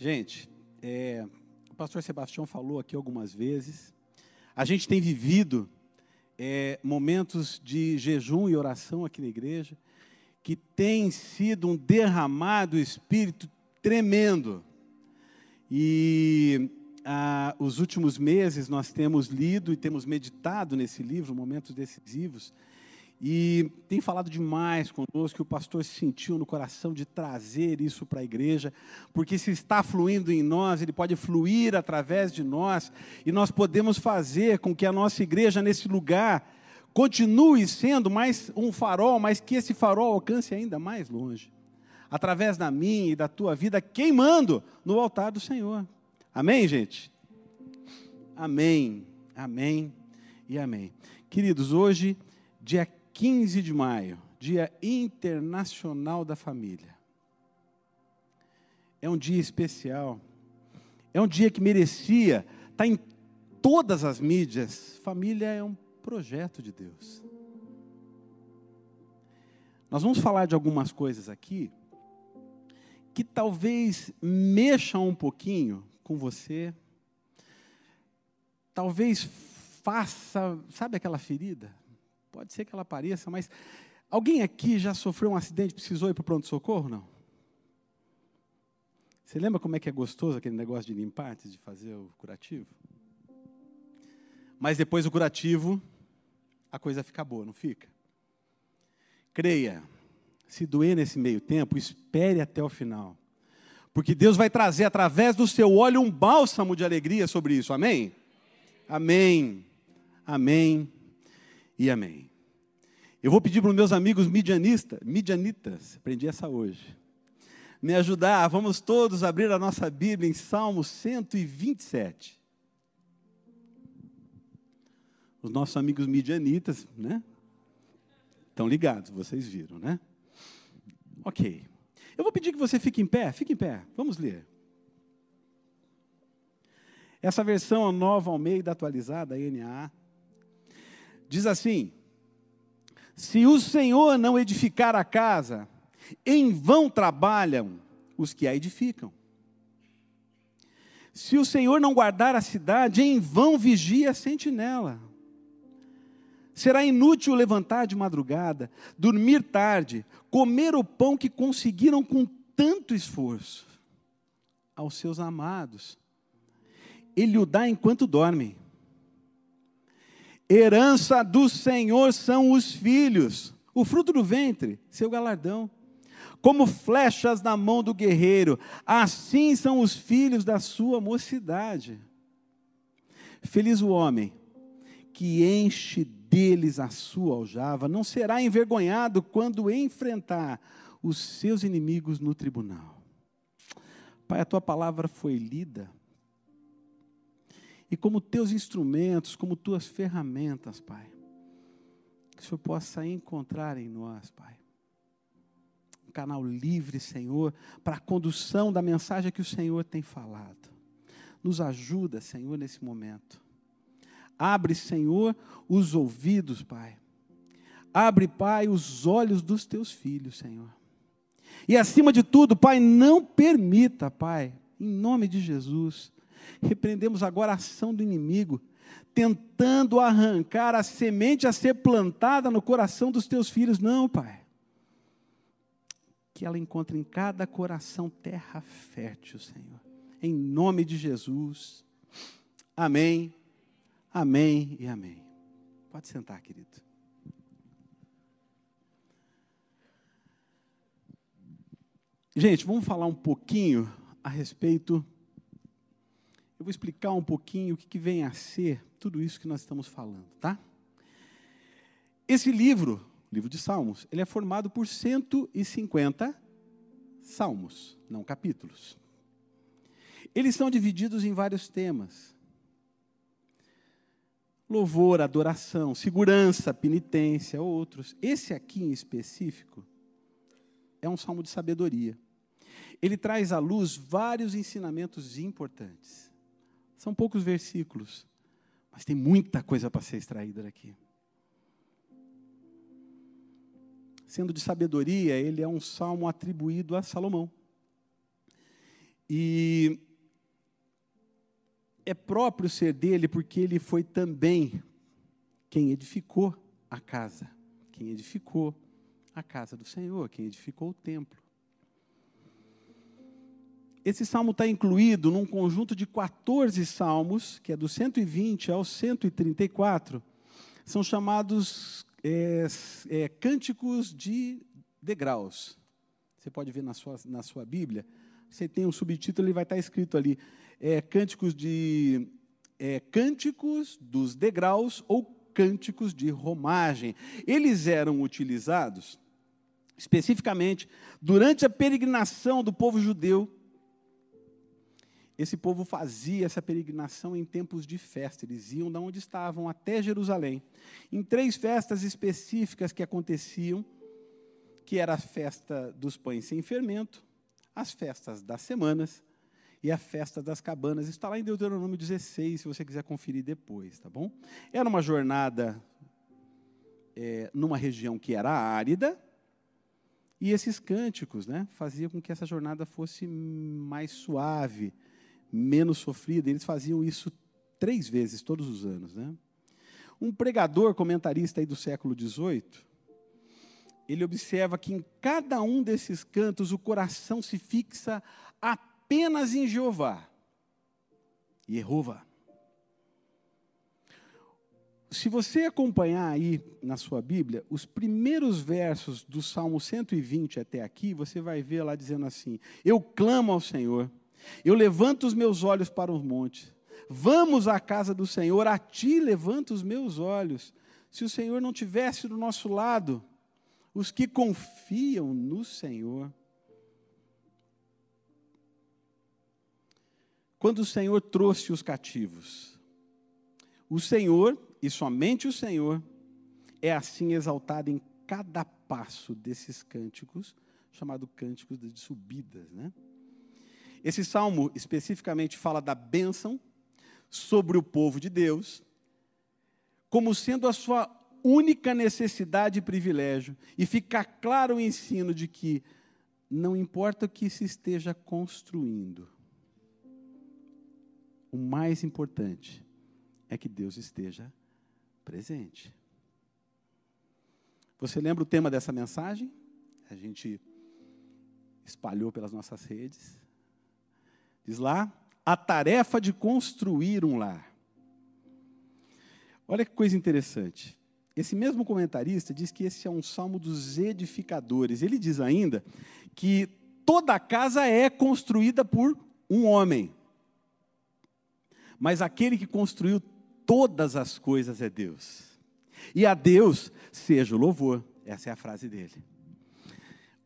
Gente, é, o pastor Sebastião falou aqui algumas vezes. A gente tem vivido é, momentos de jejum e oração aqui na igreja, que tem sido um derramado espírito tremendo. E ah, os últimos meses nós temos lido e temos meditado nesse livro, Momentos Decisivos, e tem falado demais conosco que o pastor sentiu no coração de trazer isso para a igreja, porque se está fluindo em nós, ele pode fluir através de nós, e nós podemos fazer com que a nossa igreja nesse lugar continue sendo mais um farol, mas que esse farol alcance ainda mais longe, através da minha e da tua vida, queimando no altar do Senhor. Amém, gente? Amém, amém e amém. Queridos, hoje, dia 15 de maio, Dia Internacional da Família. É um dia especial. É um dia que merecia estar em todas as mídias. Família é um projeto de Deus. Nós vamos falar de algumas coisas aqui que talvez mexam um pouquinho com você. Talvez faça, sabe aquela ferida? Pode ser que ela apareça, mas alguém aqui já sofreu um acidente, precisou ir para o pronto-socorro? Não? Você lembra como é que é gostoso aquele negócio de limpar antes de fazer o curativo? Mas depois do curativo, a coisa fica boa, não fica? Creia, se doer nesse meio tempo, espere até o final. Porque Deus vai trazer através do seu óleo um bálsamo de alegria sobre isso. Amém? Amém. Amém e amém. Eu vou pedir para os meus amigos midianistas, midianitas, aprendi essa hoje, me ajudar. Vamos todos abrir a nossa Bíblia em Salmo 127. Os nossos amigos midianitas, né? Estão ligados, vocês viram, né? Ok. Eu vou pedir que você fique em pé, fique em pé. Vamos ler. Essa versão nova Almeida atualizada, a NA, Diz assim: Se o Senhor não edificar a casa, em vão trabalham os que a edificam. Se o Senhor não guardar a cidade, em vão vigia a sentinela. Será inútil levantar de madrugada, dormir tarde, comer o pão que conseguiram com tanto esforço. Aos seus amados, Ele o dá enquanto dormem. Herança do Senhor são os filhos, o fruto do ventre, seu galardão. Como flechas na mão do guerreiro, assim são os filhos da sua mocidade. Feliz o homem que enche deles a sua aljava, não será envergonhado quando enfrentar os seus inimigos no tribunal. Pai, a tua palavra foi lida e como teus instrumentos, como tuas ferramentas, Pai. Que o Senhor possa encontrar em nós, Pai. Um canal livre, Senhor, para a condução da mensagem que o Senhor tem falado. Nos ajuda, Senhor, nesse momento. Abre, Senhor, os ouvidos, Pai. Abre, Pai, os olhos dos teus filhos, Senhor. E acima de tudo, Pai, não permita, Pai, em nome de Jesus, Repreendemos agora a ação do inimigo, tentando arrancar a semente a ser plantada no coração dos teus filhos. Não, Pai. Que ela encontre em cada coração terra fértil, Senhor. Em nome de Jesus. Amém. Amém e amém. Pode sentar, querido. Gente, vamos falar um pouquinho a respeito vou explicar um pouquinho o que, que vem a ser tudo isso que nós estamos falando, tá? Esse livro, livro de Salmos, ele é formado por 150 salmos, não capítulos. Eles são divididos em vários temas: louvor, adoração, segurança, penitência, outros. Esse aqui em específico é um salmo de sabedoria. Ele traz à luz vários ensinamentos importantes. São poucos versículos, mas tem muita coisa para ser extraída daqui. Sendo de sabedoria, ele é um salmo atribuído a Salomão. E é próprio ser dele porque ele foi também quem edificou a casa, quem edificou a casa do Senhor, quem edificou o templo. Esse salmo está incluído num conjunto de 14 salmos, que é do 120 ao 134, são chamados é, é, cânticos de degraus. Você pode ver na sua, na sua Bíblia, você tem um subtítulo, ele vai estar escrito ali, é, cânticos de é, cânticos dos degraus ou cânticos de romagem. Eles eram utilizados especificamente durante a peregrinação do povo judeu esse povo fazia essa peregrinação em tempos de festa. Eles iam de onde estavam até Jerusalém, em três festas específicas que aconteciam, que era a festa dos pães sem fermento, as festas das semanas e a festa das cabanas. Está lá em Deuteronômio 16, se você quiser conferir depois, tá bom? Era uma jornada é, numa região que era árida, e esses cânticos né, faziam com que essa jornada fosse mais suave, menos sofrida. Eles faziam isso três vezes todos os anos. Né? Um pregador, comentarista aí do século XVIII, ele observa que em cada um desses cantos o coração se fixa apenas em Jeová. Jeová. Se você acompanhar aí na sua Bíblia, os primeiros versos do Salmo 120 até aqui, você vai ver lá dizendo assim: Eu clamo ao Senhor, eu levanto os meus olhos para os montes. Vamos à casa do Senhor, a ti levanto os meus olhos. Se o Senhor não tivesse do nosso lado, os que confiam no Senhor. Quando o Senhor trouxe os cativos, o Senhor, e somente o Senhor, é assim exaltado em cada passo desses cânticos, chamado cânticos de subidas, né? Esse salmo especificamente fala da bênção sobre o povo de Deus, como sendo a sua única necessidade e privilégio, e fica claro o ensino de que não importa o que se esteja construindo, o mais importante é que Deus esteja presente. Você lembra o tema dessa mensagem? A gente espalhou pelas nossas redes. Diz lá, a tarefa de construir um lar. Olha que coisa interessante. Esse mesmo comentarista diz que esse é um salmo dos edificadores. Ele diz ainda que toda casa é construída por um homem. Mas aquele que construiu todas as coisas é Deus. E a Deus seja o louvor. Essa é a frase dele.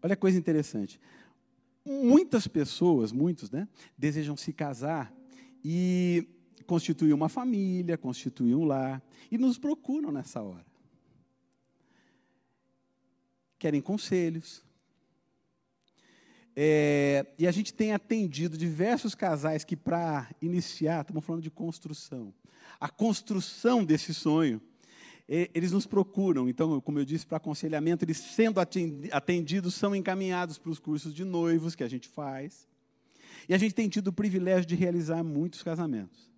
Olha que coisa interessante. Muitas pessoas, muitos, né, desejam se casar e constituir uma família, constituir um lar, e nos procuram nessa hora. Querem conselhos. É, e a gente tem atendido diversos casais que, para iniciar, estamos falando de construção, a construção desse sonho, eles nos procuram. Então, como eu disse, para aconselhamento, eles sendo atendidos, são encaminhados para os cursos de noivos que a gente faz. E a gente tem tido o privilégio de realizar muitos casamentos.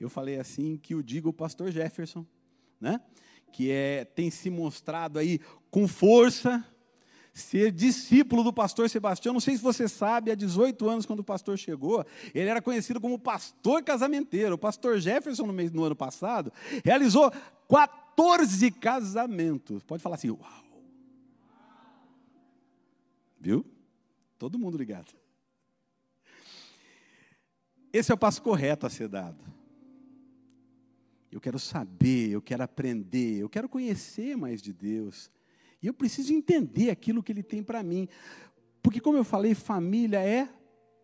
Eu falei assim que o diga o pastor Jefferson, né? que é, tem se mostrado aí com força, ser discípulo do pastor Sebastião. Não sei se você sabe, há 18 anos, quando o pastor chegou, ele era conhecido como pastor casamenteiro. O pastor Jefferson, no, mês, no ano passado, realizou 14 casamentos. Pode falar assim, uau. Viu? Todo mundo ligado. Esse é o passo correto a ser dado. Eu quero saber, eu quero aprender, eu quero conhecer mais de Deus. E eu preciso entender aquilo que Ele tem para mim. Porque, como eu falei, família é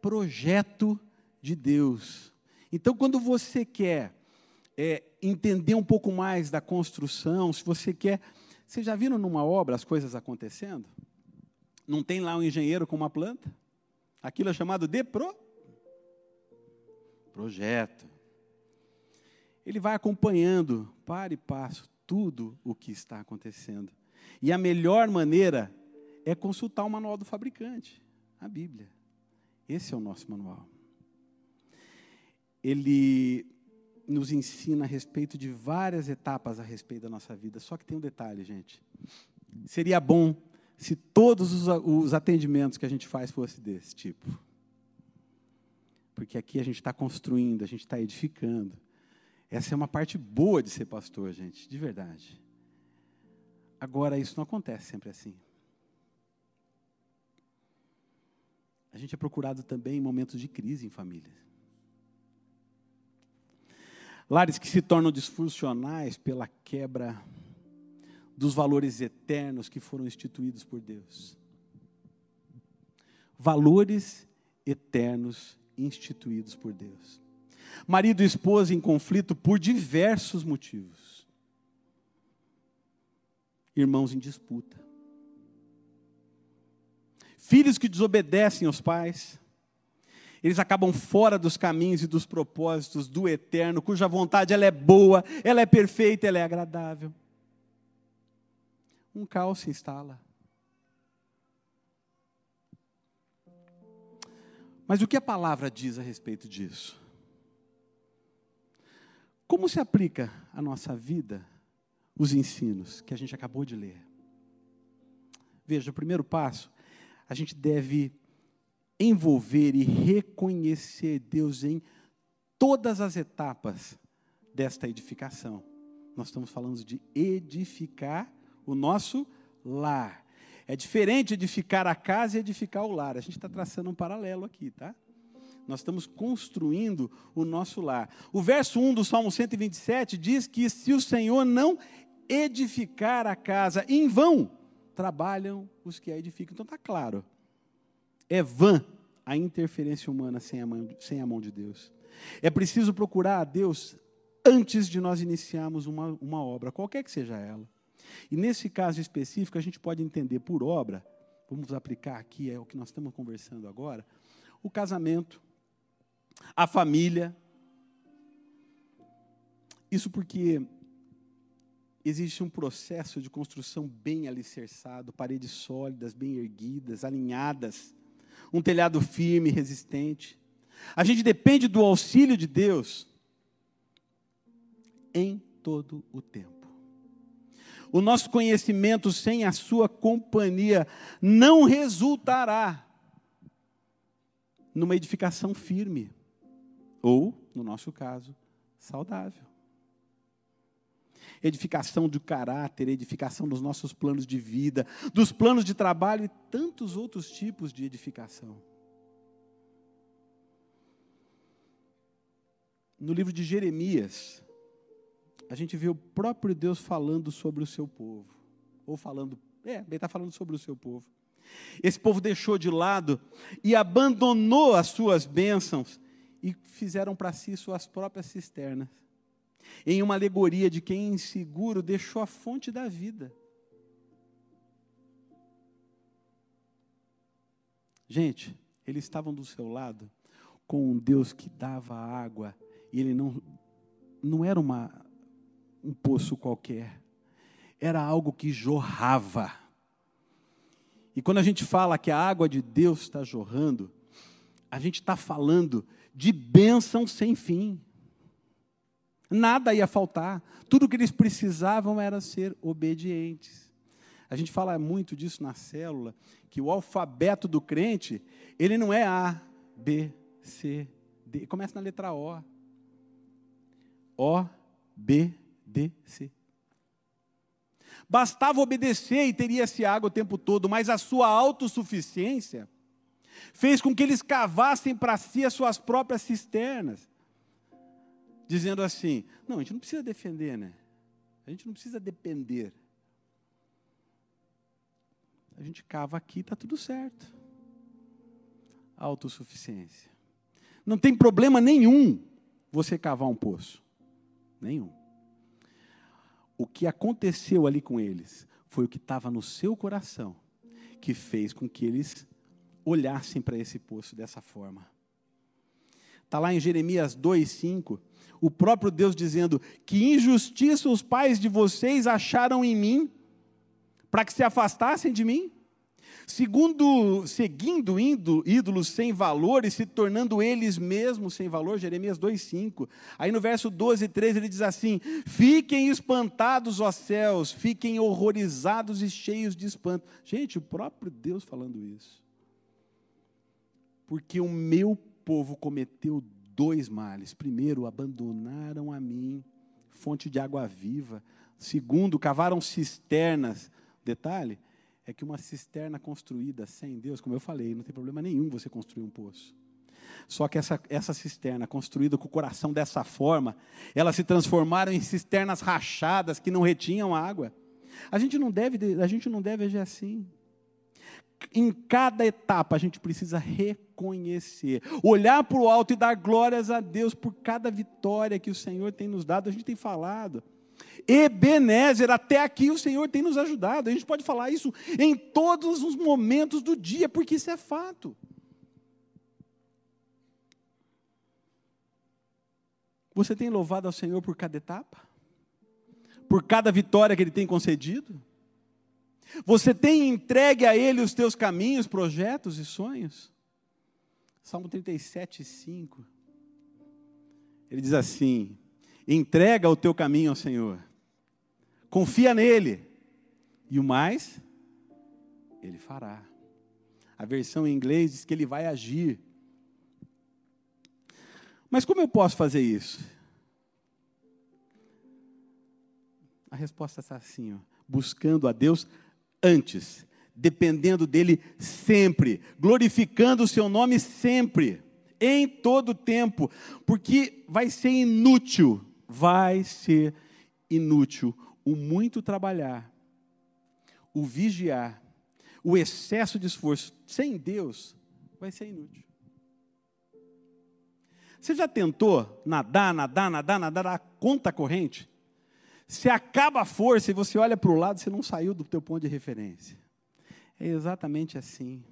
projeto de Deus. Então, quando você quer é, entender um pouco mais da construção, se você quer. Vocês já viram numa obra as coisas acontecendo? Não tem lá um engenheiro com uma planta? Aquilo é chamado de pro... projeto. Ele vai acompanhando, para e passo, tudo o que está acontecendo. E a melhor maneira é consultar o manual do fabricante, a Bíblia. Esse é o nosso manual. Ele nos ensina a respeito de várias etapas a respeito da nossa vida. Só que tem um detalhe, gente. Seria bom se todos os atendimentos que a gente faz fossem desse tipo. Porque aqui a gente está construindo, a gente está edificando. Essa é uma parte boa de ser pastor, gente, de verdade. Agora, isso não acontece sempre assim. A gente é procurado também em momentos de crise em famílias. Lares que se tornam disfuncionais pela quebra dos valores eternos que foram instituídos por Deus. Valores eternos instituídos por Deus. Marido e esposa em conflito por diversos motivos. Irmãos em disputa. Filhos que desobedecem aos pais eles acabam fora dos caminhos e dos propósitos do eterno, cuja vontade ela é boa, ela é perfeita, ela é agradável. Um caos se instala. Mas o que a palavra diz a respeito disso? Como se aplica à nossa vida os ensinos que a gente acabou de ler? Veja, o primeiro passo, a gente deve envolver e reconhecer Deus em todas as etapas desta edificação. Nós estamos falando de edificar o nosso lar. É diferente edificar a casa e edificar o lar. A gente está traçando um paralelo aqui, tá? Nós estamos construindo o nosso lar. O verso 1 do Salmo 127 diz que se o Senhor não edificar a casa, em vão trabalham os que a edificam. Então está claro. É vã a interferência humana sem a, mão, sem a mão de Deus. É preciso procurar a Deus antes de nós iniciarmos uma, uma obra, qualquer que seja ela. E nesse caso específico, a gente pode entender por obra, vamos aplicar aqui, é o que nós estamos conversando agora, o casamento, a família. Isso porque existe um processo de construção bem alicerçado, paredes sólidas, bem erguidas, alinhadas um telhado firme, resistente. A gente depende do auxílio de Deus em todo o tempo. O nosso conhecimento sem a sua companhia não resultará numa edificação firme, ou, no nosso caso, saudável edificação do caráter, edificação dos nossos planos de vida, dos planos de trabalho e tantos outros tipos de edificação. No livro de Jeremias, a gente vê o próprio Deus falando sobre o seu povo. Ou falando, é, ele está falando sobre o seu povo. Esse povo deixou de lado e abandonou as suas bênçãos e fizeram para si suas próprias cisternas em uma alegoria de quem inseguro deixou a fonte da vida. Gente, eles estavam do seu lado com um Deus que dava água e ele não não era uma um poço qualquer. Era algo que jorrava. E quando a gente fala que a água de Deus está jorrando, a gente está falando de bênção sem fim. Nada ia faltar. Tudo que eles precisavam era ser obedientes. A gente fala muito disso na célula, que o alfabeto do crente, ele não é A, B, C, D. Começa na letra O. O, B, D, C. Bastava obedecer e teria-se água o tempo todo, mas a sua autossuficiência fez com que eles cavassem para si as suas próprias cisternas dizendo assim: não, a gente não precisa defender, né? A gente não precisa depender. A gente cava aqui, está tudo certo. Autossuficiência. Não tem problema nenhum você cavar um poço. Nenhum. O que aconteceu ali com eles foi o que estava no seu coração que fez com que eles olhassem para esse poço dessa forma. Está lá em Jeremias 2, 5 o próprio Deus dizendo: Que injustiça os pais de vocês acharam em mim, para que se afastassem de mim? Segundo, seguindo indo, ídolos sem valor e se tornando eles mesmos sem valor, Jeremias 2,5. Aí no verso 12 e 13 ele diz assim: Fiquem espantados, ó céus, fiquem horrorizados e cheios de espanto. Gente, o próprio Deus falando isso. Porque o meu povo cometeu dois males. Primeiro, abandonaram a mim, fonte de água viva. Segundo, cavaram cisternas. Detalhe, é que uma cisterna construída sem Deus, como eu falei, não tem problema nenhum você construir um poço. Só que essa, essa cisterna, construída com o coração dessa forma, elas se transformaram em cisternas rachadas que não retinham água. A gente não deve, a gente não deve agir assim. Em cada etapa a gente precisa reconhecer, olhar para o alto e dar glórias a Deus por cada vitória que o Senhor tem nos dado. A gente tem falado. Ebenezer, até aqui o Senhor tem nos ajudado. A gente pode falar isso em todos os momentos do dia, porque isso é fato. Você tem louvado ao Senhor por cada etapa? Por cada vitória que Ele tem concedido? Você tem entregue a Ele os teus caminhos, projetos e sonhos? Salmo 37, 5. Ele diz assim: entrega o teu caminho ao Senhor confia nele, e o mais, ele fará. A versão em inglês diz que ele vai agir. Mas como eu posso fazer isso? A resposta está assim: ó, buscando a Deus antes, dependendo dele sempre, glorificando o seu nome sempre, em todo tempo, porque vai ser inútil, vai ser inútil o muito trabalhar, o vigiar, o excesso de esforço sem Deus vai ser inútil. Você já tentou nadar, nadar, nadar, nadar a conta corrente? Você acaba a força e você olha para o lado, você não saiu do teu ponto de referência. É exatamente assim.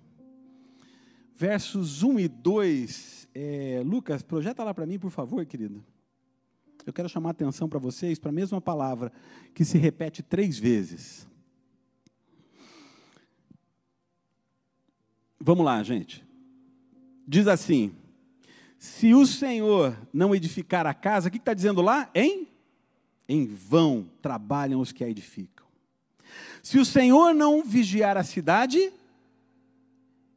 Versos 1 e 2, é, Lucas, projeta lá para mim, por favor, querido. Eu quero chamar a atenção para vocês para a mesma palavra que se repete três vezes. Vamos lá, gente. Diz assim: se o Senhor não edificar a casa, o que está dizendo lá? Em? Em vão trabalham os que a edificam. Se o Senhor não vigiar a cidade,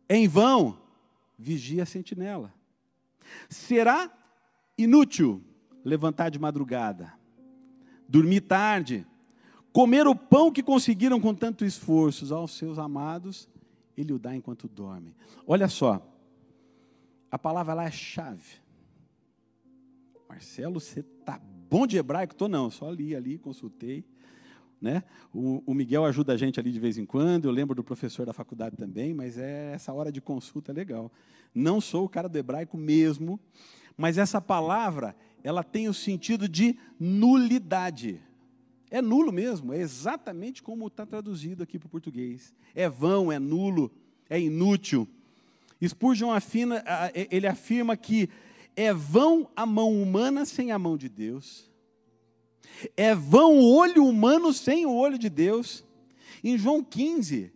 em vão vigia a sentinela. Será inútil levantar de madrugada, dormir tarde, comer o pão que conseguiram com tanto esforço aos seus amados, ele o dá enquanto dorme. Olha só, a palavra lá é chave. Marcelo, você tá bom de hebraico? Tô não, só li ali, consultei. Né? O, o, Miguel ajuda a gente ali de vez em quando, eu lembro do professor da faculdade também, mas é essa hora de consulta é legal. Não sou o cara do hebraico mesmo, mas essa palavra, ela tem o sentido de nulidade. É nulo mesmo, é exatamente como está traduzido aqui para o português. É vão, é nulo, é inútil. Spurgeon afina, ele afirma que é vão a mão humana sem a mão de Deus. É vão o olho humano sem o olho de Deus. Em João 15,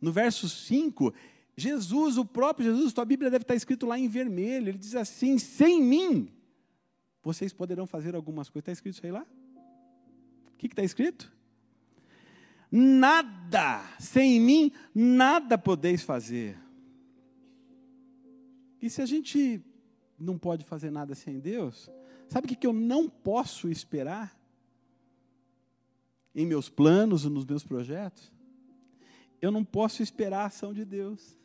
no verso 5, Jesus, o próprio Jesus, tua Bíblia deve estar escrito lá em vermelho. Ele diz assim: sem mim, vocês poderão fazer algumas coisas. Está escrito isso aí lá? O que está escrito? Nada, sem mim, nada podeis fazer. E se a gente não pode fazer nada sem Deus, sabe o que eu não posso esperar? Em meus planos, nos meus projetos? Eu não posso esperar a ação de Deus.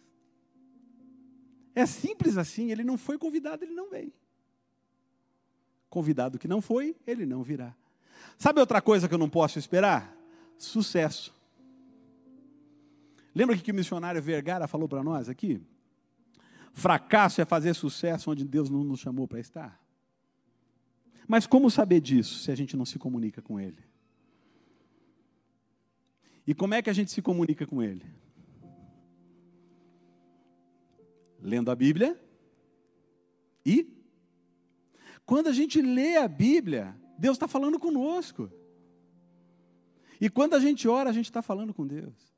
É simples assim, ele não foi convidado, ele não veio. Convidado que não foi, ele não virá. Sabe outra coisa que eu não posso esperar? Sucesso. Lembra que o missionário Vergara falou para nós aqui? Fracasso é fazer sucesso onde Deus não nos chamou para estar. Mas como saber disso se a gente não se comunica com Ele? E como é que a gente se comunica com Ele? Lendo a Bíblia e quando a gente lê a Bíblia, Deus está falando conosco. E quando a gente ora, a gente está falando com Deus.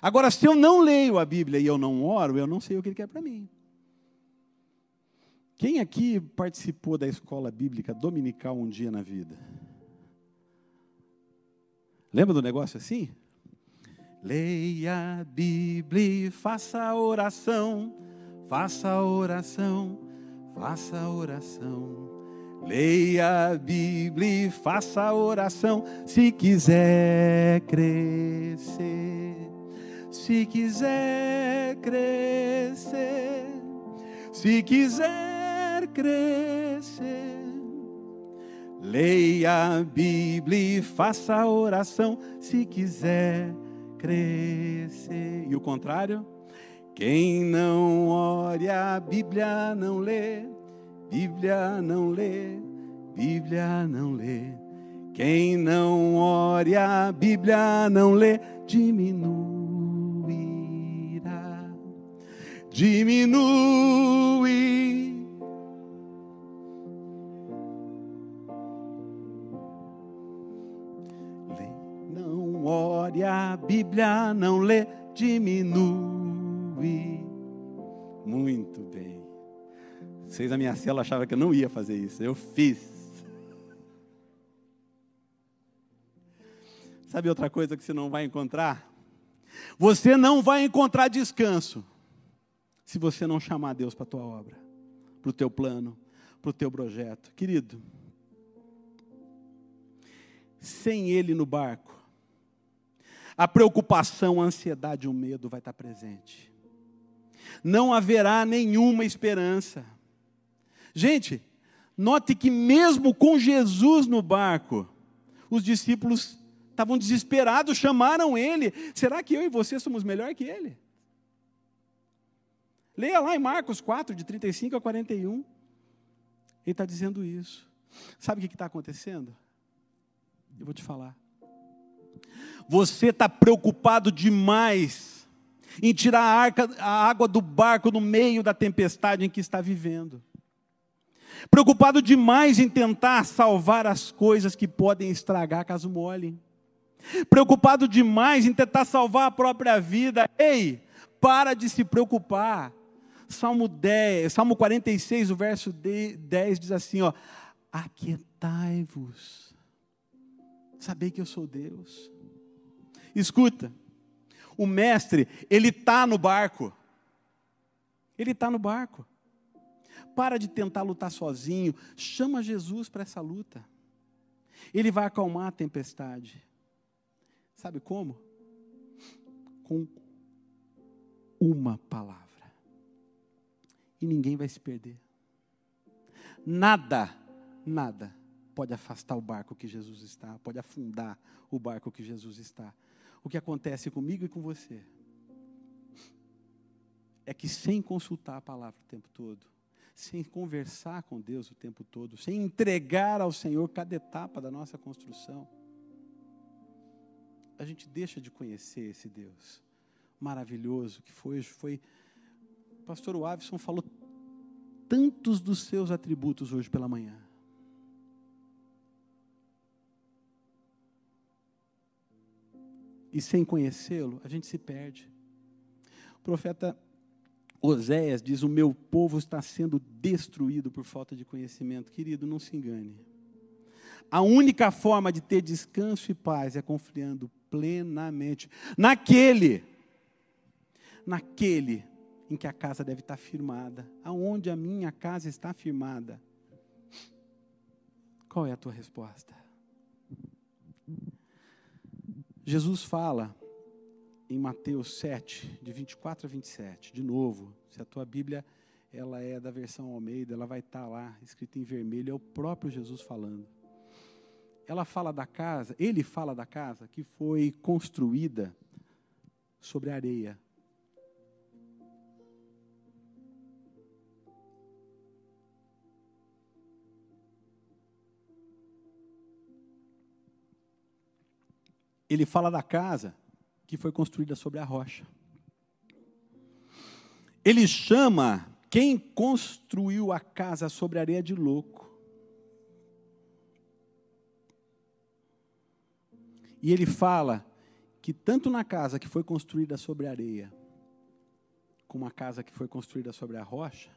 Agora, se eu não leio a Bíblia e eu não oro, eu não sei o que Ele quer para mim. Quem aqui participou da escola bíblica dominical um dia na vida? Lembra do negócio assim? Leia a Bíblia, faça a oração, faça oração, faça oração. Leia a Bíblia, faça a oração, se quiser crescer, se quiser crescer, se quiser crescer. Leia a Bíblia e faça oração, se quiser crescer. E o contrário? Quem não ore a Bíblia não lê, Bíblia não lê, Bíblia não lê. Quem não ore a Bíblia não lê, diminuirá, diminui. Ore a Bíblia não lê, diminui. Muito bem. Vocês da minha cela achavam que eu não ia fazer isso. Eu fiz. Sabe outra coisa que você não vai encontrar? Você não vai encontrar descanso se você não chamar Deus para a tua obra, para o teu plano, para o teu projeto. Querido, sem Ele no barco, a preocupação, a ansiedade, o medo vai estar presente. Não haverá nenhuma esperança. Gente, note que mesmo com Jesus no barco, os discípulos estavam desesperados, chamaram ele. Será que eu e você somos melhor que ele? Leia lá em Marcos 4, de 35 a 41. Ele está dizendo isso. Sabe o que está acontecendo? Eu vou te falar. Você está preocupado demais em tirar a, arca, a água do barco no meio da tempestade em que está vivendo preocupado demais em tentar salvar as coisas que podem estragar caso molhem, preocupado demais em tentar salvar a própria vida. Ei, para de se preocupar. Salmo 10, Salmo 46, o verso 10 diz assim, ó: Aquietai-vos. Sabei que eu sou Deus. Escuta. O mestre, ele está no barco. Ele está no barco. Para de tentar lutar sozinho. Chama Jesus para essa luta. Ele vai acalmar a tempestade. Sabe como? Com uma palavra. E ninguém vai se perder. Nada, nada pode afastar o barco que Jesus está, pode afundar o barco que Jesus está. O que acontece comigo e com você é que sem consultar a palavra o tempo todo, sem conversar com Deus o tempo todo, sem entregar ao Senhor cada etapa da nossa construção, a gente deixa de conhecer esse Deus maravilhoso que foi. foi o pastor Wavison falou tantos dos seus atributos hoje pela manhã. E sem conhecê-lo, a gente se perde. O profeta Oséias diz: O meu povo está sendo destruído por falta de conhecimento. Querido, não se engane. A única forma de ter descanso e paz é confiando plenamente naquele, naquele em que a casa deve estar firmada. Aonde a minha casa está firmada? Qual é a tua resposta? Jesus fala em Mateus 7, de 24 a 27. De novo, se a tua Bíblia ela é da versão Almeida, ela vai estar lá, escrita em vermelho, é o próprio Jesus falando. Ela fala da casa, ele fala da casa que foi construída sobre areia. Ele fala da casa que foi construída sobre a rocha. Ele chama quem construiu a casa sobre a areia de louco. E ele fala que tanto na casa que foi construída sobre a areia, como a casa que foi construída sobre a rocha,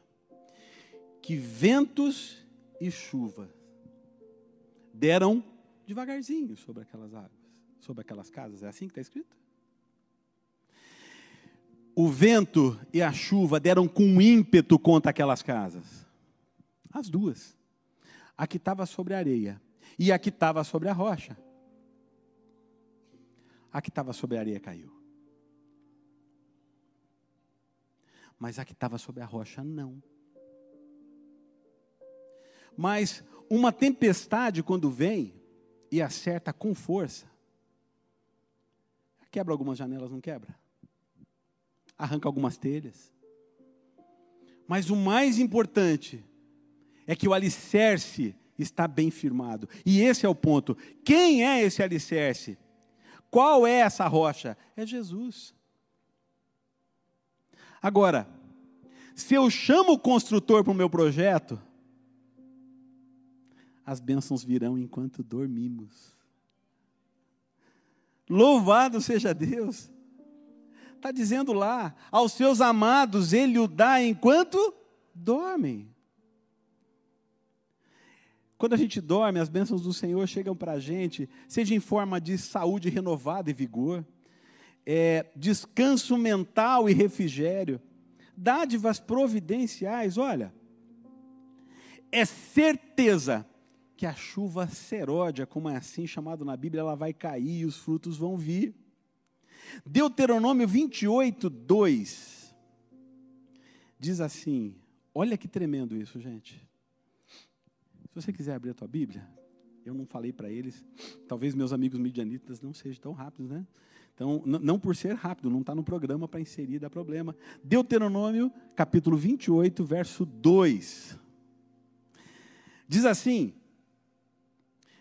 que ventos e chuva deram devagarzinho sobre aquelas águas, sobre aquelas casas. É assim que está escrito? O vento e a chuva deram com ímpeto contra aquelas casas. As duas. A que estava sobre a areia e a que estava sobre a rocha. A que estava sobre a areia caiu. Mas a que estava sobre a rocha não. Mas uma tempestade, quando vem e acerta com força, quebra algumas janelas, não quebra? Arranca algumas telhas. Mas o mais importante é que o alicerce está bem firmado. E esse é o ponto. Quem é esse alicerce? Qual é essa rocha? É Jesus. Agora, se eu chamo o construtor para o meu projeto, as bênçãos virão enquanto dormimos. Louvado seja Deus. Está dizendo lá, aos seus amados ele o dá enquanto dormem. Quando a gente dorme, as bênçãos do Senhor chegam para a gente, seja em forma de saúde renovada e vigor, é, descanso mental e refrigério, dádivas providenciais, olha, é certeza que a chuva seródia, como é assim chamado na Bíblia, ela vai cair e os frutos vão vir. Deuteronômio 28, 2 diz assim: olha que tremendo isso, gente. Se você quiser abrir a tua Bíblia, eu não falei para eles, talvez meus amigos midianitas não sejam tão rápidos, né? Então, não por ser rápido, não está no programa para inserir, dá problema. Deuteronômio, capítulo 28, verso 2. Diz assim: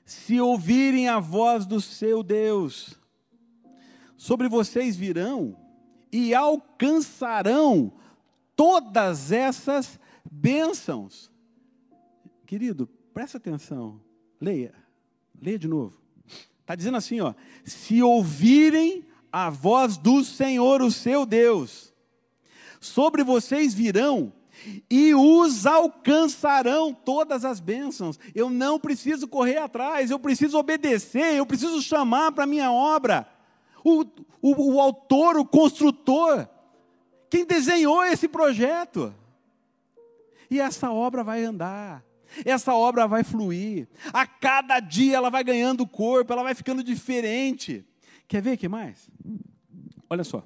Se ouvirem a voz do seu Deus, sobre vocês virão e alcançarão todas essas bênçãos. Querido, Presta atenção. Leia. Leia de novo. Está dizendo assim, ó. Se ouvirem a voz do Senhor, o seu Deus, sobre vocês virão e os alcançarão todas as bênçãos. Eu não preciso correr atrás, eu preciso obedecer, eu preciso chamar para a minha obra. O, o, o autor, o construtor, quem desenhou esse projeto. E essa obra vai andar essa obra vai fluir. A cada dia ela vai ganhando corpo, ela vai ficando diferente. Quer ver que mais? Olha só.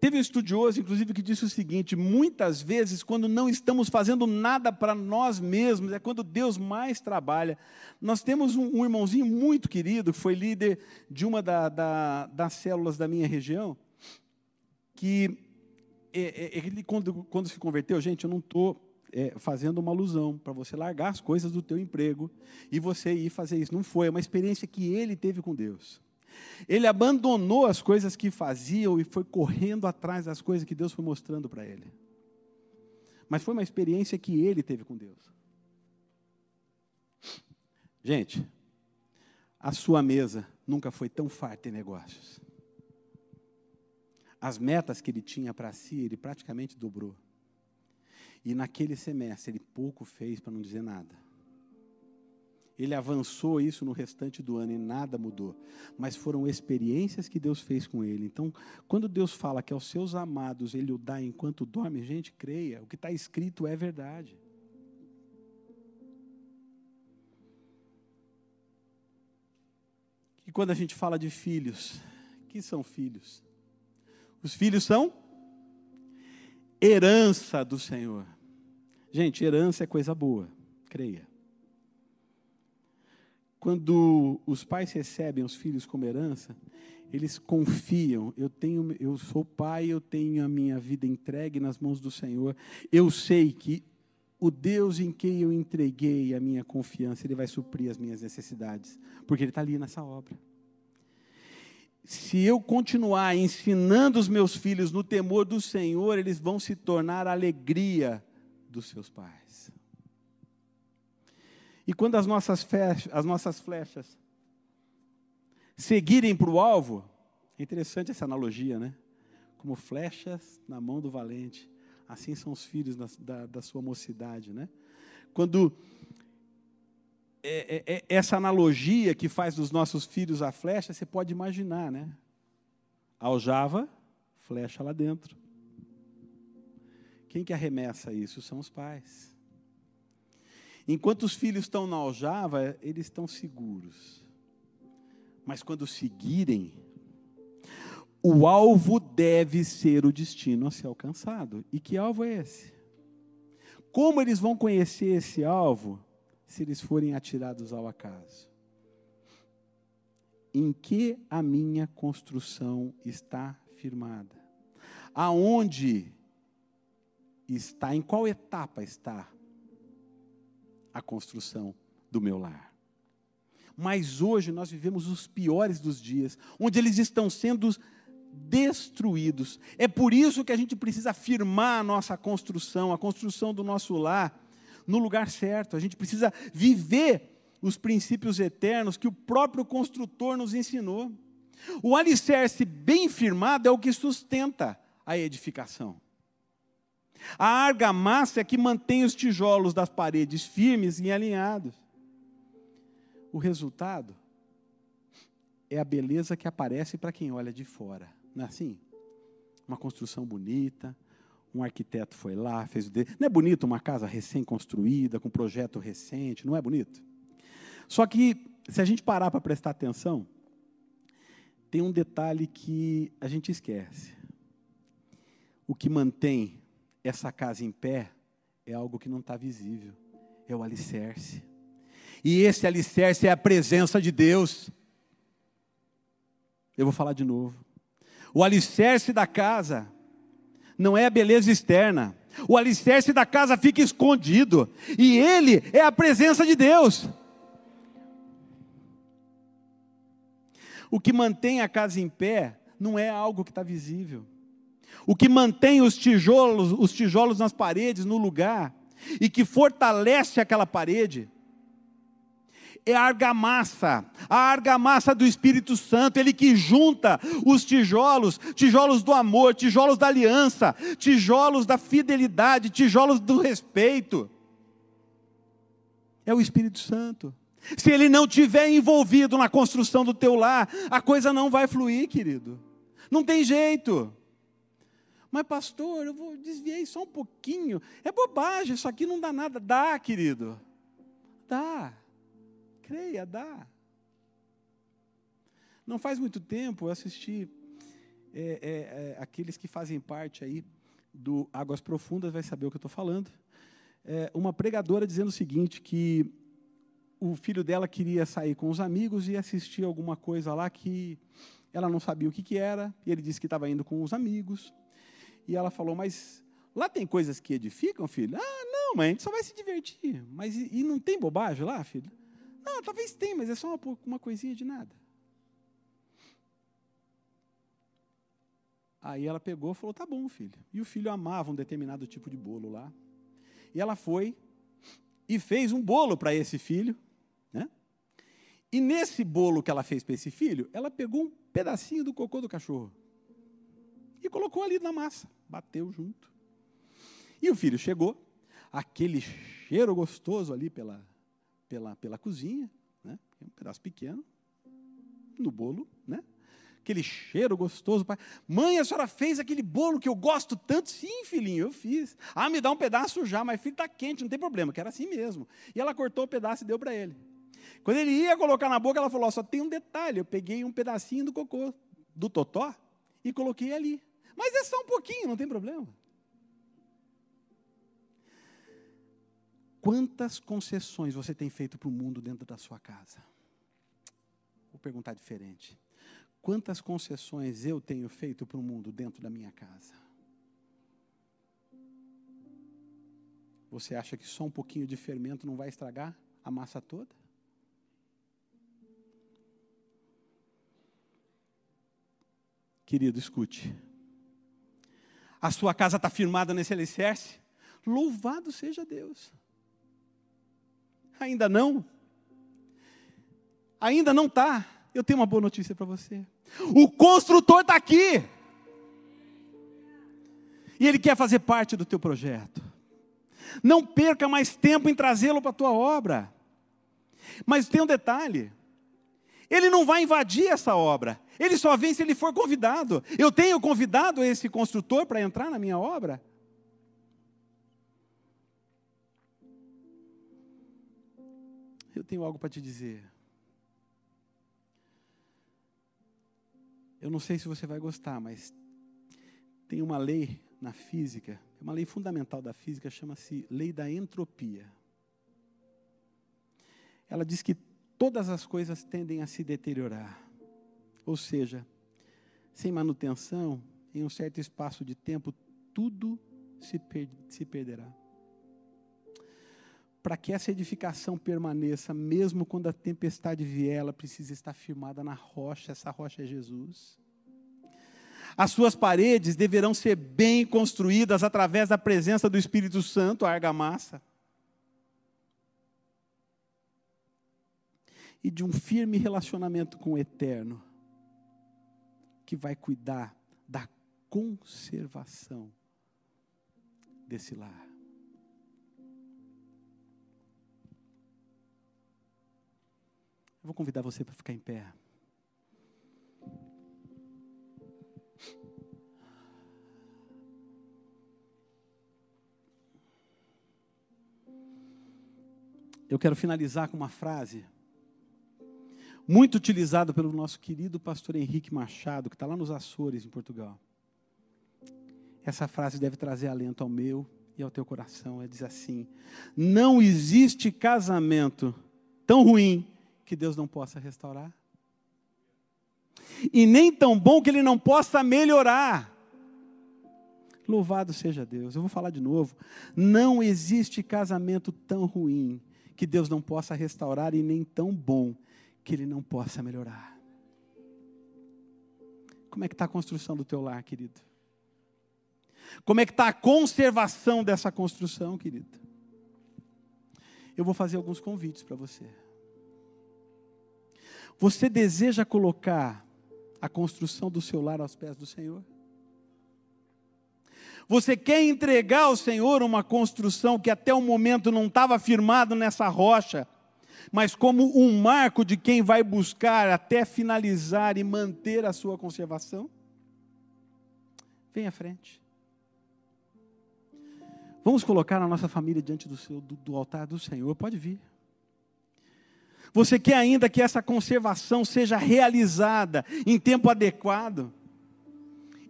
Teve um estudioso, inclusive, que disse o seguinte: muitas vezes, quando não estamos fazendo nada para nós mesmos, é quando Deus mais trabalha. Nós temos um, um irmãozinho muito querido, que foi líder de uma da, da, das células da minha região, que é, é, ele, quando, quando se converteu, gente, eu não estou é, fazendo uma alusão para você largar as coisas do teu emprego e você ir fazer isso. Não foi, é uma experiência que ele teve com Deus. Ele abandonou as coisas que faziam e foi correndo atrás das coisas que Deus foi mostrando para ele. Mas foi uma experiência que ele teve com Deus. Gente, a sua mesa nunca foi tão farta em negócios as metas que ele tinha para si, ele praticamente dobrou. E naquele semestre ele pouco fez para não dizer nada. Ele avançou isso no restante do ano e nada mudou. Mas foram experiências que Deus fez com ele. Então, quando Deus fala que aos seus amados ele o dá enquanto dorme, gente, creia, o que está escrito é verdade. E quando a gente fala de filhos, que são filhos? Os filhos são herança do Senhor. Gente, herança é coisa boa, creia. Quando os pais recebem os filhos como herança, eles confiam. Eu tenho, eu sou pai, eu tenho a minha vida entregue nas mãos do Senhor. Eu sei que o Deus em quem eu entreguei a minha confiança, Ele vai suprir as minhas necessidades, porque Ele está ali nessa obra se eu continuar ensinando os meus filhos no temor do Senhor, eles vão se tornar a alegria dos seus pais. E quando as nossas, flechas, as nossas flechas seguirem para o alvo. É interessante essa analogia, né? Como flechas na mão do valente. Assim são os filhos da, da, da sua mocidade, né? Quando é, é, é, essa analogia que faz dos nossos filhos a flecha, você pode imaginar, né? Aljava, flecha lá dentro. Quem que arremessa isso? São os pais. Enquanto os filhos estão na aljava, eles estão seguros. Mas quando seguirem, o alvo deve ser o destino a ser alcançado. E que alvo é esse? Como eles vão conhecer esse alvo se eles forem atirados ao acaso? Em que a minha construção está firmada? Aonde está, em qual etapa está a construção do meu lar? Mas hoje nós vivemos os piores dos dias, onde eles estão sendo destruídos. É por isso que a gente precisa firmar a nossa construção, a construção do nosso lar, no lugar certo. A gente precisa viver os princípios eternos que o próprio construtor nos ensinou. O alicerce bem firmado é o que sustenta a edificação. A argamassa é que mantém os tijolos das paredes firmes e alinhados. O resultado é a beleza que aparece para quem olha de fora. Não é assim? Uma construção bonita, um arquiteto foi lá, fez o. Não é bonito uma casa recém-construída, com projeto recente, não é bonito? Só que, se a gente parar para prestar atenção, tem um detalhe que a gente esquece. O que mantém essa casa em pé é algo que não está visível, é o alicerce. E esse alicerce é a presença de Deus. Eu vou falar de novo. O alicerce da casa não é a beleza externa. O alicerce da casa fica escondido. E ele é a presença de Deus. O que mantém a casa em pé não é algo que está visível. O que mantém os tijolos, os tijolos nas paredes no lugar e que fortalece aquela parede é a argamassa, a argamassa do Espírito Santo, ele que junta os tijolos, tijolos do amor, tijolos da aliança, tijolos da fidelidade, tijolos do respeito. É o Espírito Santo. Se ele não tiver envolvido na construção do teu lar, a coisa não vai fluir, querido. Não tem jeito. Mas, pastor, eu vou desviar só um pouquinho. É bobagem, isso aqui não dá nada. Dá, querido. Dá. Creia, dá. Não faz muito tempo eu assisti é, é, é, aqueles que fazem parte aí do Águas Profundas vai saber o que eu estou falando. É, uma pregadora dizendo o seguinte que o filho dela queria sair com os amigos e assistir alguma coisa lá que ela não sabia o que, que era, e ele disse que estava indo com os amigos. E ela falou, mas lá tem coisas que edificam, filho? Ah, não, mãe, a gente só vai se divertir. Mas e, e não tem bobagem lá, filho? Não, talvez tenha, mas é só uma, uma coisinha de nada. Aí ela pegou e falou: tá bom, filho. E o filho amava um determinado tipo de bolo lá. E ela foi e fez um bolo para esse filho. Né? E nesse bolo que ela fez para esse filho, ela pegou um pedacinho do cocô do cachorro e colocou ali na massa, bateu junto. E o filho chegou, aquele cheiro gostoso ali pela, pela, pela cozinha, né? um pedaço pequeno, no bolo, né? aquele cheiro gostoso. Mãe, a senhora fez aquele bolo que eu gosto tanto? Sim, filhinho, eu fiz. Ah, me dá um pedaço já, mas filho está quente, não tem problema, que era assim mesmo. E ela cortou o pedaço e deu para ele. Quando ele ia colocar na boca, ela falou: só tem um detalhe, eu peguei um pedacinho do cocô do totó e coloquei ali. Mas é só um pouquinho, não tem problema. Quantas concessões você tem feito para o mundo dentro da sua casa? Vou perguntar diferente. Quantas concessões eu tenho feito para o mundo dentro da minha casa? Você acha que só um pouquinho de fermento não vai estragar a massa toda? Querido, escute. A sua casa está firmada nesse alicerce? Louvado seja Deus. Ainda não. Ainda não está. eu tenho uma boa notícia para você. O construtor está aqui. E ele quer fazer parte do teu projeto. Não perca mais tempo em trazê-lo para a tua obra. Mas tem um detalhe: ele não vai invadir essa obra, ele só vem se ele for convidado. Eu tenho convidado esse construtor para entrar na minha obra? Eu tenho algo para te dizer. Eu não sei se você vai gostar, mas tem uma lei na física, uma lei fundamental da física, chama-se lei da entropia. Ela diz que todas as coisas tendem a se deteriorar. Ou seja, sem manutenção, em um certo espaço de tempo, tudo se, per se perderá. Para que essa edificação permaneça, mesmo quando a tempestade vier, ela precisa estar firmada na rocha, essa rocha é Jesus. As suas paredes deverão ser bem construídas através da presença do Espírito Santo, a argamassa. E de um firme relacionamento com o Eterno, que vai cuidar da conservação desse lar. Eu vou convidar você para ficar em pé. eu quero finalizar com uma frase muito utilizada pelo nosso querido pastor Henrique Machado, que está lá nos Açores, em Portugal. Essa frase deve trazer alento ao meu e ao teu coração. Ele diz assim: Não existe casamento tão ruim que Deus não possa restaurar, e nem tão bom que Ele não possa melhorar. Louvado seja Deus. Eu vou falar de novo. Não existe casamento tão ruim que Deus não possa restaurar e nem tão bom que Ele não possa melhorar. Como é que está a construção do teu lar, querido? Como é que está a conservação dessa construção, querido? Eu vou fazer alguns convites para você. Você deseja colocar a construção do seu lar aos pés do Senhor? Você quer entregar ao Senhor uma construção que até o momento não estava firmado nessa rocha, mas como um marco de quem vai buscar até finalizar e manter a sua conservação? Vem à frente. Vamos colocar a nossa família diante do, seu, do, do altar do Senhor. Pode vir. Você quer ainda que essa conservação seja realizada em tempo adequado?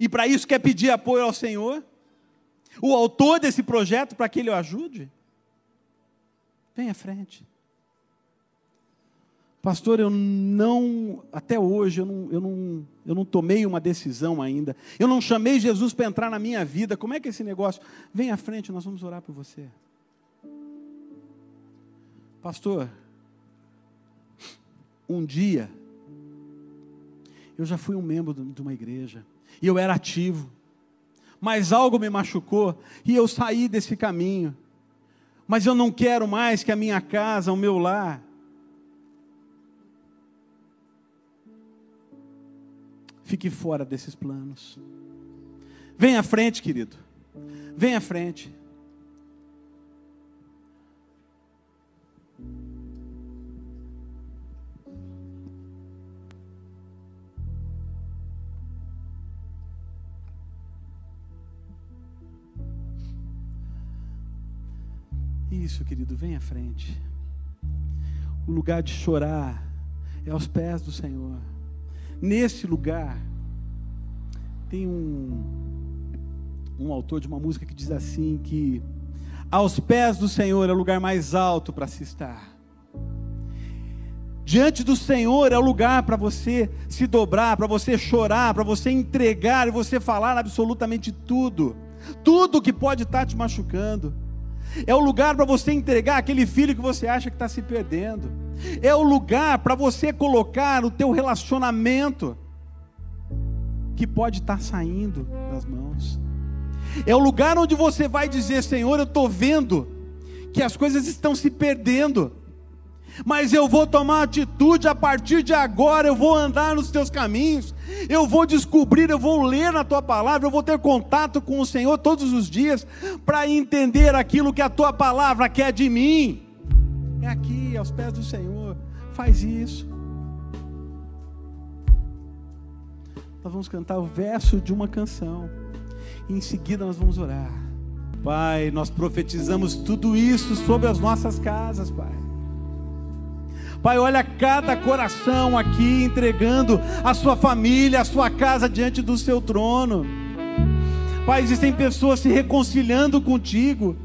E para isso quer pedir apoio ao Senhor? o autor desse projeto para que ele o ajude? Vem à frente. Pastor, eu não, até hoje, eu não, eu, não, eu não tomei uma decisão ainda. Eu não chamei Jesus para entrar na minha vida. Como é que é esse negócio? Vem à frente, nós vamos orar por você. Pastor, um dia, eu já fui um membro de uma igreja, e eu era ativo mas algo me machucou e eu saí desse caminho. Mas eu não quero mais que a minha casa, o meu lar, fique fora desses planos. Vem à frente, querido. Vem à frente. Isso, querido, vem à frente. O lugar de chorar é aos pés do Senhor. Nesse lugar, tem um, um autor de uma música que diz assim: que aos pés do Senhor é o lugar mais alto para se estar. Diante do Senhor é o lugar para você se dobrar, para você chorar, para você entregar e você falar absolutamente tudo, tudo que pode estar te machucando. É o lugar para você entregar aquele filho que você acha que está se perdendo. É o lugar para você colocar o teu relacionamento que pode estar tá saindo das mãos. É o lugar onde você vai dizer: Senhor, eu estou vendo que as coisas estão se perdendo. mas eu vou tomar atitude a partir de agora, eu vou andar nos teus caminhos, eu vou descobrir, eu vou ler na tua palavra, eu vou ter contato com o Senhor todos os dias, para entender aquilo que a tua palavra quer de mim. É aqui, aos pés do Senhor, faz isso. Nós vamos cantar o verso de uma canção, e em seguida nós vamos orar. Pai, nós profetizamos tudo isso sobre as nossas casas, Pai. Pai, olha cada coração aqui entregando a sua família, a sua casa diante do seu trono. Pai, existem pessoas se reconciliando contigo.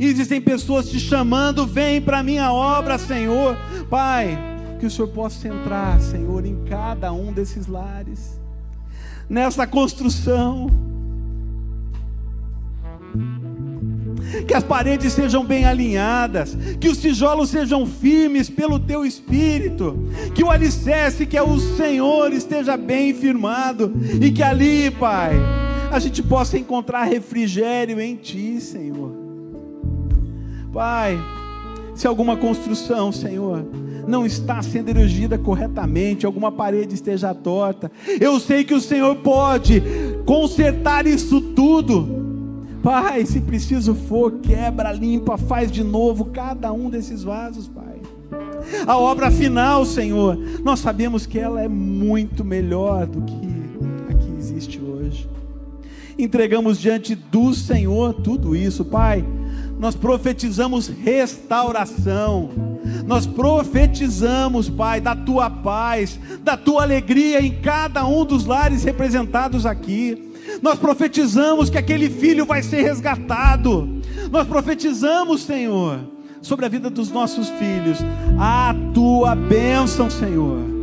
Existem pessoas te chamando, vem para minha obra, Senhor. Pai, que o Senhor possa entrar, Senhor, em cada um desses lares, nessa construção que as paredes sejam bem alinhadas, que os tijolos sejam firmes pelo teu espírito, que o alicerce que é o Senhor esteja bem firmado e que ali, Pai, a gente possa encontrar refrigério em ti, Senhor. Pai, se alguma construção, Senhor, não está sendo erigida corretamente, alguma parede esteja torta, eu sei que o Senhor pode consertar isso tudo Pai, se preciso for, quebra, limpa, faz de novo cada um desses vasos, Pai. A obra final, Senhor, nós sabemos que ela é muito melhor do que a que existe hoje. Entregamos diante do Senhor tudo isso, Pai. Nós profetizamos restauração. Nós profetizamos, Pai, da tua paz, da tua alegria em cada um dos lares representados aqui. Nós profetizamos que aquele filho vai ser resgatado. Nós profetizamos, Senhor, sobre a vida dos nossos filhos, a tua bênção, Senhor.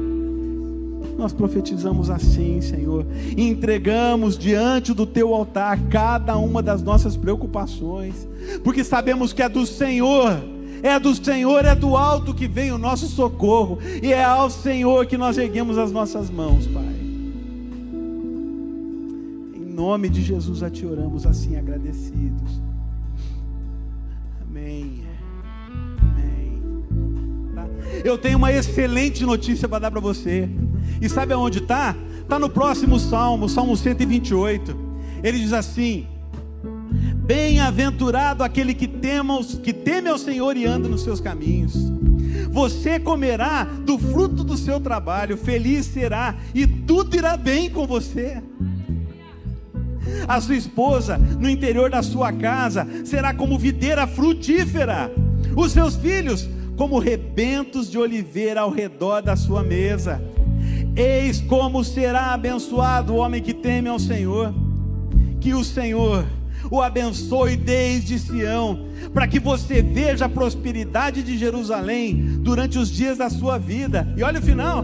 Nós profetizamos assim, Senhor, entregamos diante do teu altar cada uma das nossas preocupações, porque sabemos que é do Senhor é do Senhor, é do alto que vem o nosso socorro, e é ao Senhor que nós erguemos as nossas mãos, Pai nome de Jesus a te oramos assim agradecidos. Amém. Amém. Tá? Eu tenho uma excelente notícia para dar para você. E sabe aonde está? Está no próximo salmo, Salmo 128. Ele diz assim: Bem-aventurado aquele que, que teme ao Senhor e anda nos seus caminhos. Você comerá do fruto do seu trabalho, feliz será, e tudo irá bem com você a sua esposa no interior da sua casa será como videira frutífera, os seus filhos como rebentos de oliveira ao redor da sua mesa. Eis como será abençoado o homem que teme ao Senhor. Que o Senhor o abençoe desde Sião, para que você veja a prosperidade de Jerusalém durante os dias da sua vida. E olha o final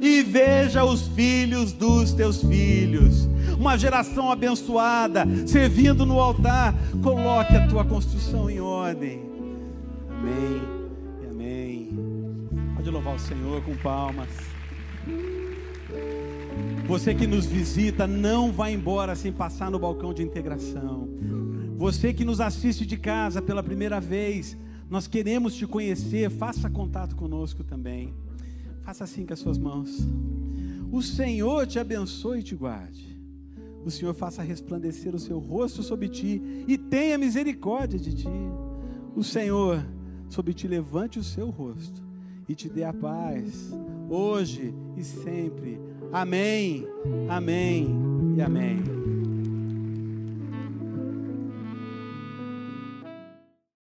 e veja os filhos dos teus filhos, uma geração abençoada, servindo no altar. Coloque a tua construção em ordem. Amém amém. Pode louvar o Senhor com palmas. Você que nos visita, não vá embora sem passar no balcão de integração. Você que nos assiste de casa pela primeira vez, nós queremos te conhecer, faça contato conosco também. Faça assim com as suas mãos. O Senhor te abençoe e te guarde. O Senhor faça resplandecer o seu rosto sobre ti e tenha misericórdia de ti. O Senhor sobre ti levante o seu rosto e te dê a paz, hoje e sempre. Amém, amém e amém.